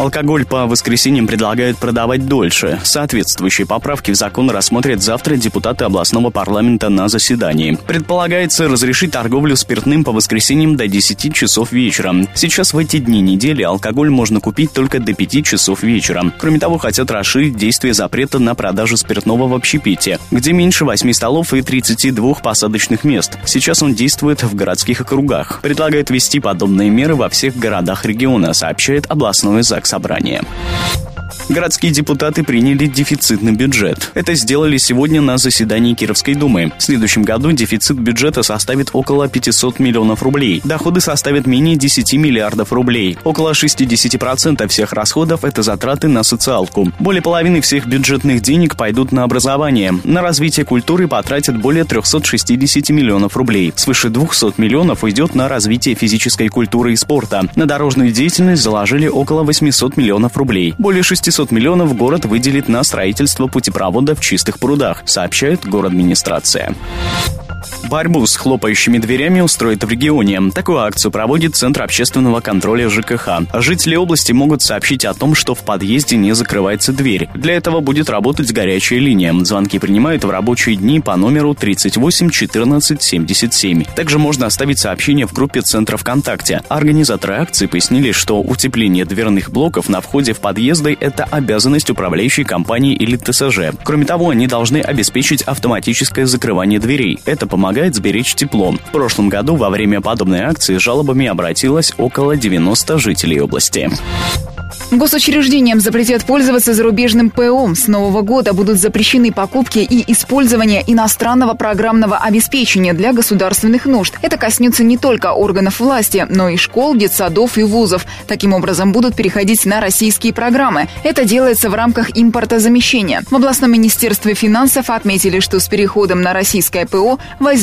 Алкоголь по воскресеньям предлагают продавать дольше. Соответствующие поправки в закон рассмотрят завтра депутаты областного парламента на заседании. Предполагается разрешить торговлю спиртным по воскресеньям до 10 часов вечера. Сейчас в эти дни недели алкоголь можно купить только до 5 часов вечера. Кроме того, хотят расширить действие запрета на продажу спиртного в общепите, где меньше 8 столов и 32 посадочных мест. Сейчас он действует в городских округах. Предлагают ввести подобные меры во всех городах региона, сообщает областной ЗАГС собрания. Городские депутаты приняли дефицитный бюджет. Это сделали сегодня на заседании Кировской думы. В следующем году дефицит бюджета составит около 500 миллионов рублей. Доходы составят менее 10 миллиардов рублей. Около 60% всех расходов – это затраты на социалку. Более половины всех бюджетных денег пойдут на образование. На развитие культуры потратят более 360 миллионов рублей. Свыше 200 миллионов уйдет на развитие физической культуры и спорта. На дорожную деятельность заложили около 800 миллионов рублей. Более 600 500 миллионов город выделит на строительство путепровода в чистых прудах, сообщает город администрация. Борьбу с хлопающими дверями устроит в регионе. Такую акцию проводит Центр общественного контроля ЖКХ. Жители области могут сообщить о том, что в подъезде не закрывается дверь. Для этого будет работать горячая линия. Звонки принимают в рабочие дни по номеру 38 14 77. Также можно оставить сообщение в группе Центра ВКонтакте. Организаторы акции пояснили, что утепление дверных блоков на входе в подъезды – это обязанность управляющей компании или ТСЖ. Кроме того, они должны обеспечить автоматическое закрывание дверей. Это помогает помогает сберечь тепло. В прошлом году во время подобной акции с жалобами обратилось около 90 жителей области. Госучреждениям запретят пользоваться зарубежным ПО. С нового года будут запрещены покупки и использование иностранного программного обеспечения для государственных нужд. Это коснется не только органов власти, но и школ, детсадов и вузов. Таким образом, будут переходить на российские программы. Это делается в рамках импортозамещения. В областном министерстве финансов отметили, что с переходом на российское ПО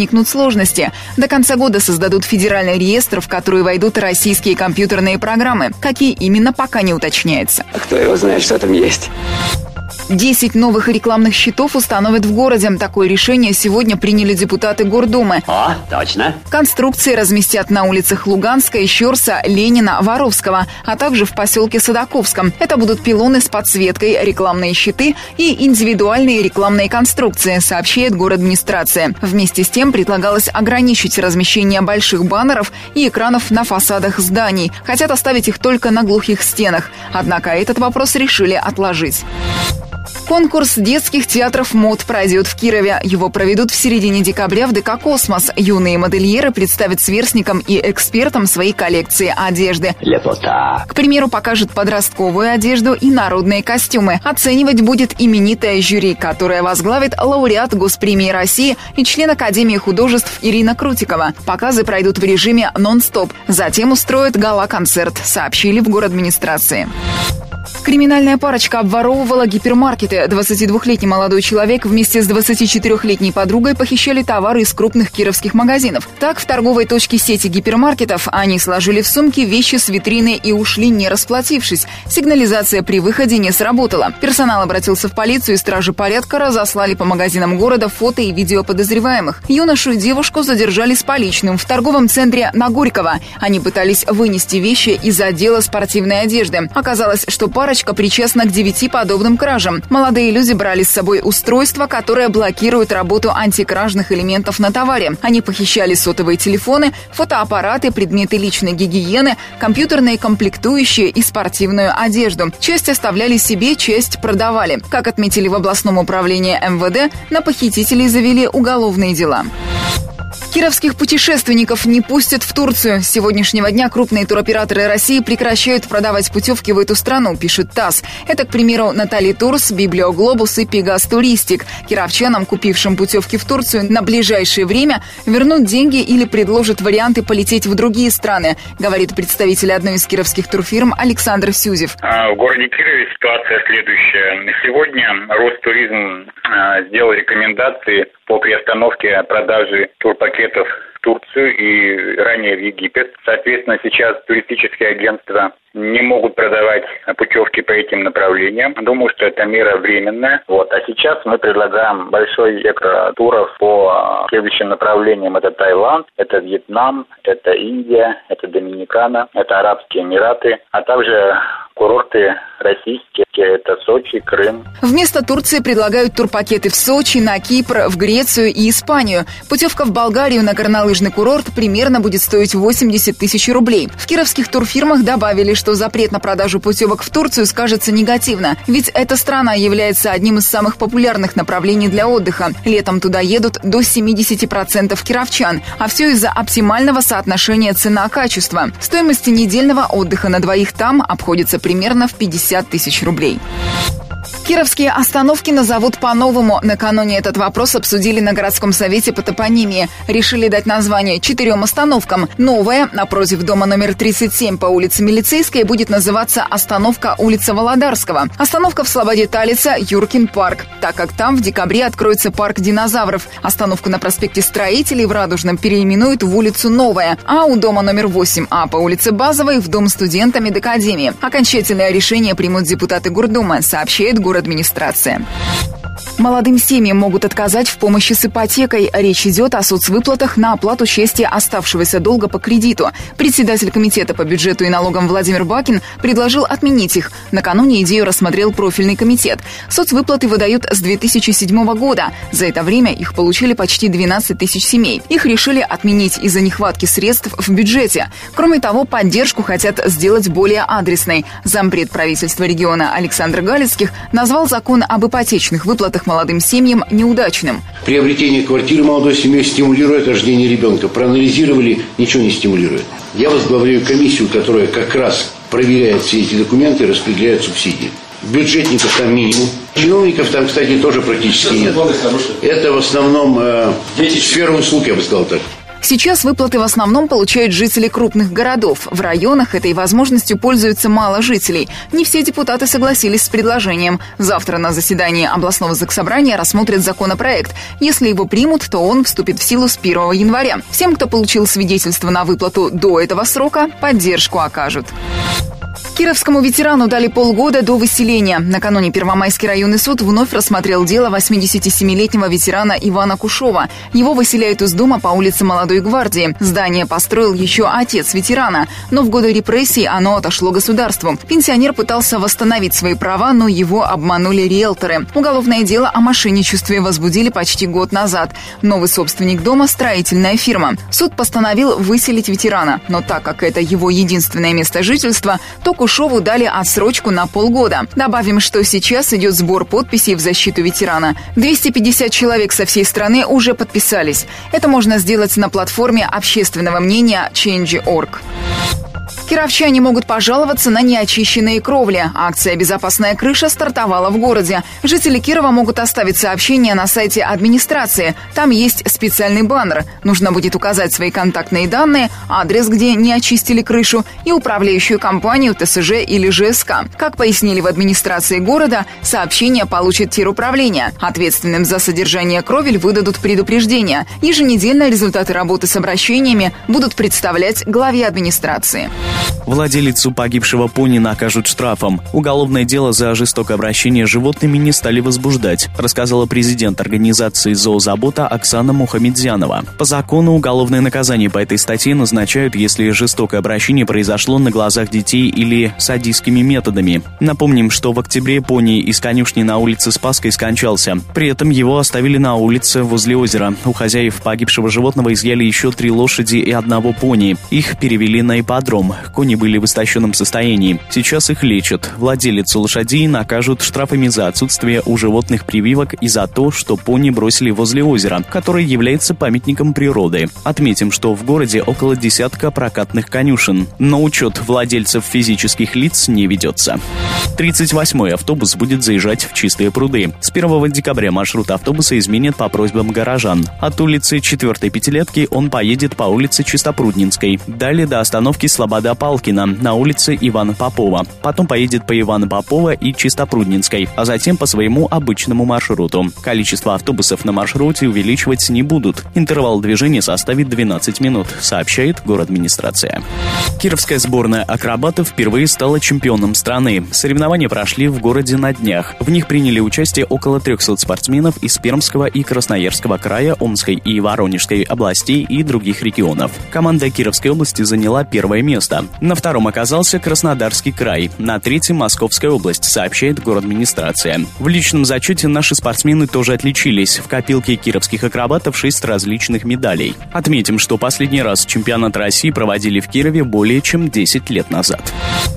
возникнут сложности. До конца года создадут федеральный реестр, в который войдут российские компьютерные программы. Какие именно, пока не уточняется. А кто его знает, что там есть? 10 новых рекламных щитов установят в городе. Такое решение сегодня приняли депутаты Гордумы. О, точно. Конструкции разместят на улицах Луганска, Щерса, Ленина, Воровского, а также в поселке Садаковском. Это будут пилоны с подсветкой, рекламные щиты и индивидуальные рекламные конструкции, сообщает администрация. Вместе с тем предлагалось ограничить размещение больших баннеров и экранов на фасадах зданий. Хотят оставить их только на глухих стенах. Однако этот вопрос решили отложить. Конкурс детских театров мод пройдет в Кирове. Его проведут в середине декабря в ДК «Космос». Юные модельеры представят сверстникам и экспертам свои коллекции одежды. Лепота. К примеру, покажут подростковую одежду и народные костюмы. Оценивать будет именитое жюри, которое возглавит лауреат Госпремии России и член Академии художеств Ирина Крутикова. Показы пройдут в режиме нон-стоп. Затем устроят гала-концерт, сообщили в администрации. Криминальная парочка обворовывала гипермаркеты. 22-летний молодой человек вместе с 24-летней подругой похищали товары из крупных кировских магазинов. Так, в торговой точке сети гипермаркетов они сложили в сумки вещи с витрины и ушли, не расплатившись. Сигнализация при выходе не сработала. Персонал обратился в полицию и стражи порядка разослали по магазинам города фото и видео подозреваемых. Юношу и девушку задержали с поличным в торговом центре на Горького. Они пытались вынести вещи из отдела спортивной одежды. Оказалось, что парочка причастна к девяти подобным кражам. Молодые люди брали с собой устройство, которое блокирует работу антикражных элементов на товаре. Они похищали сотовые телефоны, фотоаппараты, предметы личной гигиены, компьютерные комплектующие и спортивную одежду. Часть оставляли себе, часть продавали. Как отметили в областном управлении МВД, на похитителей завели уголовные дела. Кировских путешественников не пустят в Турцию. С сегодняшнего дня крупные туроператоры России прекращают продавать путевки в эту страну, пишет ТАСС. Это, к примеру, Натали Турс, Библиоглобус и Пегас Туристик. Кировчанам, купившим путевки в Турцию, на ближайшее время вернут деньги или предложат варианты полететь в другие страны, говорит представитель одной из кировских турфирм Александр Сюзев. А, в городе Кирове ситуация следующая. Сегодня Ростуризм а, сделал рекомендации по приостановке продажи турпакетов в Турцию и ранее в Египет. Соответственно, сейчас туристические агентства не могут продавать путевки по этим направлениям. Думаю, что это мера временная. Вот. А сейчас мы предлагаем большой туров по следующим направлениям. Это Таиланд, это Вьетнам, это Индия, это Доминикана, это Арабские Эмираты, а также курорты российские, это Сочи, Крым. Вместо Турции предлагают турпакеты в Сочи, на Кипр, в Грецию и Испанию. Путевка в Болгарию на горнолыжный курорт примерно будет стоить 80 тысяч рублей. В кировских турфирмах добавили, что запрет на продажу путевок в Турцию скажется негативно, ведь эта страна является одним из самых популярных направлений для отдыха. Летом туда едут до 70% кировчан, а все из-за оптимального соотношения цена-качество. Стоимость недельного отдыха на двоих там обходится примерно в 50 тысяч рублей. Кировские остановки назовут по-новому. Накануне этот вопрос обсудили на городском совете по топонимии. Решили дать название четырем остановкам. Новая, напротив дома номер 37 по улице Милицейской, будет называться остановка улица Володарского. Остановка в Слободе Талица – Юркин парк, так как там в декабре откроется парк динозавров. Остановку на проспекте Строителей в Радужном переименуют в улицу Новая, а у дома номер 8А по улице Базовой в дом студента медакадемии. Окончательное решение примут депутаты Гурдума, сообщает город администрация. Молодым семьям могут отказать в помощи с ипотекой. Речь идет о соцвыплатах на оплату части оставшегося долга по кредиту. Председатель комитета по бюджету и налогам Владимир Бакин предложил отменить их. Накануне идею рассмотрел профильный комитет. Соцвыплаты выдают с 2007 года. За это время их получили почти 12 тысяч семей. Их решили отменить из-за нехватки средств в бюджете. Кроме того, поддержку хотят сделать более адресной. Зампред правительства региона Александр Галицких назвал закон об ипотечных выплатах молодым семьям неудачным. Приобретение квартиры молодой семьей стимулирует рождение ребенка. Проанализировали, ничего не стимулирует. Я возглавляю комиссию, которая как раз проверяет все эти документы и распределяет субсидии. Бюджетников там минимум. Чиновников там, кстати, тоже практически нет. Это в основном э, сфера услуг, я бы сказал так. Сейчас выплаты в основном получают жители крупных городов. В районах этой возможностью пользуются мало жителей. Не все депутаты согласились с предложением. Завтра на заседании областного заксобрания рассмотрят законопроект. Если его примут, то он вступит в силу с 1 января. Всем, кто получил свидетельство на выплату до этого срока, поддержку окажут. Кировскому ветерану дали полгода до выселения. Накануне Первомайский районный суд вновь рассмотрел дело 87-летнего ветерана Ивана Кушова. Его выселяют из дома по улице Молодой гвардии. Здание построил еще отец ветерана, но в годы репрессий оно отошло государству. Пенсионер пытался восстановить свои права, но его обманули риэлторы. Уголовное дело о мошенничестве возбудили почти год назад. Новый собственник дома – строительная фирма. Суд постановил выселить ветерана, но так как это его единственное место жительства, то Кушову дали отсрочку на полгода. Добавим, что сейчас идет сбор подписей в защиту ветерана. 250 человек со всей страны уже подписались. Это можно сделать на платформе общественного мнения Change.org. Кировчане могут пожаловаться на неочищенные кровли. Акция «Безопасная крыша» стартовала в городе. Жители Кирова могут оставить сообщение на сайте администрации. Там есть специальный баннер. Нужно будет указать свои контактные данные, адрес, где не очистили крышу, и управляющую компанию ТСЖ или ЖСК. Как пояснили в администрации города, сообщение получит тируправление. Ответственным за содержание кровель выдадут предупреждение. Еженедельно результаты работы с обращениями будут представлять главе администрации. Владелицу погибшего пони накажут штрафом. Уголовное дело за жестокое обращение с животными не стали возбуждать, рассказала президент организации «Зоозабота» Оксана Мухамедзянова. По закону уголовное наказание по этой статье назначают, если жестокое обращение произошло на глазах детей или садистскими методами. Напомним, что в октябре пони из конюшни на улице Спасской скончался. При этом его оставили на улице возле озера. У хозяев погибшего животного изъяли еще три лошади и одного пони. Их перевели на ипподром. Кони были в истощенном состоянии. Сейчас их лечат. Владелицу лошадей накажут штрафами за отсутствие у животных прививок и за то, что пони бросили возле озера, которое является памятником природы. Отметим, что в городе около десятка прокатных конюшен. Но учет владельцев физических лиц не ведется. 38-й автобус будет заезжать в Чистые пруды. С 1 декабря маршрут автобуса изменят по просьбам горожан. От улицы 4 пятилетки он поедет по улице Чистопруднинской. Далее до остановки Слобода Палкина на улице Ивана Попова. Потом поедет по Ивана Попова и Чистопруднинской, а затем по своему обычному маршруту. Количество автобусов на маршруте увеличивать не будут. Интервал движения составит 12 минут, сообщает город администрация. Кировская сборная акробатов впервые стала чемпионом страны. Соревнования прошли в городе на днях. В них приняли участие около 300 спортсменов из Пермского и Красноярского края, Омской и Воронежской областей и других регионов. Команда Кировской области заняла первое место. На втором оказался Краснодарский край. На третьем Московская область, сообщает город администрация. В личном зачете наши спортсмены тоже отличились. В копилке кировских акробатов 6 различных медалей. Отметим, что последний раз чемпионат России проводили в Кирове более чем 10 лет назад.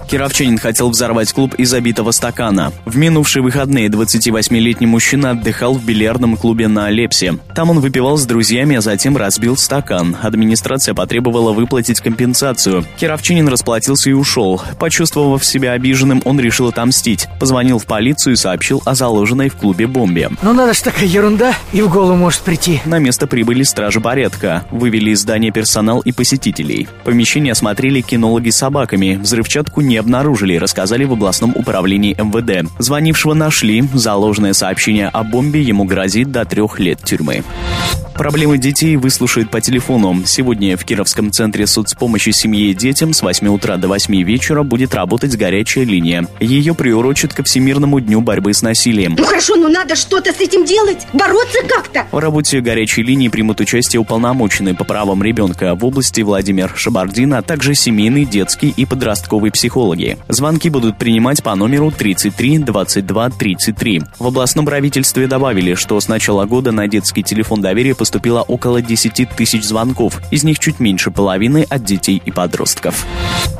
Кировчанин хотел взорвать клуб из забитого стакана. В минувшие выходные 28-летний мужчина отдыхал в бильярдном клубе на Алепсе. Там он выпивал с друзьями, а затем разбил стакан. Администрация потребовала выплатить компенсацию. Кировчанин расплатился и ушел. Почувствовав себя обиженным, он решил отомстить. Позвонил в полицию и сообщил о заложенной в клубе бомбе. Ну надо ж такая ерунда, и в голову может прийти. На место прибыли стражи порядка. Вывели из здания персонал и посетителей. Помещение осмотрели кинологи с собаками. Взрывчатку не обнаружили, рассказали в областном управлении МВД. Звонившего нашли. Заложенное сообщение о бомбе ему грозит до трех лет тюрьмы. Проблемы детей выслушают по телефону. Сегодня в Кировском центре соцпомощи семье и детям с 8 утра до 8 вечера будет работать горячая линия. Ее приурочат ко Всемирному дню борьбы с насилием. Ну хорошо, но надо что-то с этим делать, бороться как-то. В работе горячей линии примут участие уполномоченные по правам ребенка в области Владимир Шабардин, а также семейный, детский и подростковый психологи. Звонки будут принимать по номеру 33 22 33. В областном правительстве добавили, что с начала года на детский телефон доверия поступило около 10 тысяч звонков, из них чуть меньше половины от детей и подростков.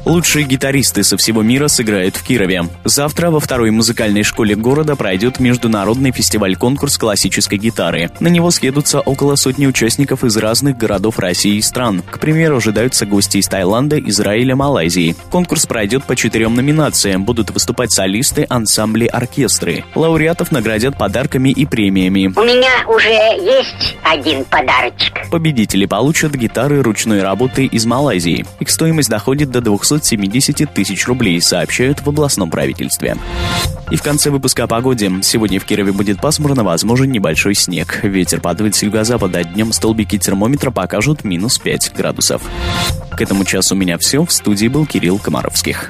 Лучшие гитаристы со всего мира сыграют в Кирове. Завтра во второй музыкальной школе города пройдет международный фестиваль-конкурс классической гитары. На него съедутся около сотни участников из разных городов России и стран. К примеру, ожидаются гости из Таиланда, Израиля, Малайзии. Конкурс пройдет по четырем номинациям. Будут выступать солисты, ансамбли, оркестры. Лауреатов наградят подарками и премиями. У меня уже есть один один подарочек. Победители получат гитары ручной работы из Малайзии. Их стоимость доходит до 270 тысяч рублей, сообщают в областном правительстве. И в конце выпуска о погоде. Сегодня в Кирове будет пасмурно, возможен небольшой снег. Ветер подует с юго-запада. Днем столбики термометра покажут минус 5 градусов. К этому часу у меня все. В студии был Кирилл Комаровских.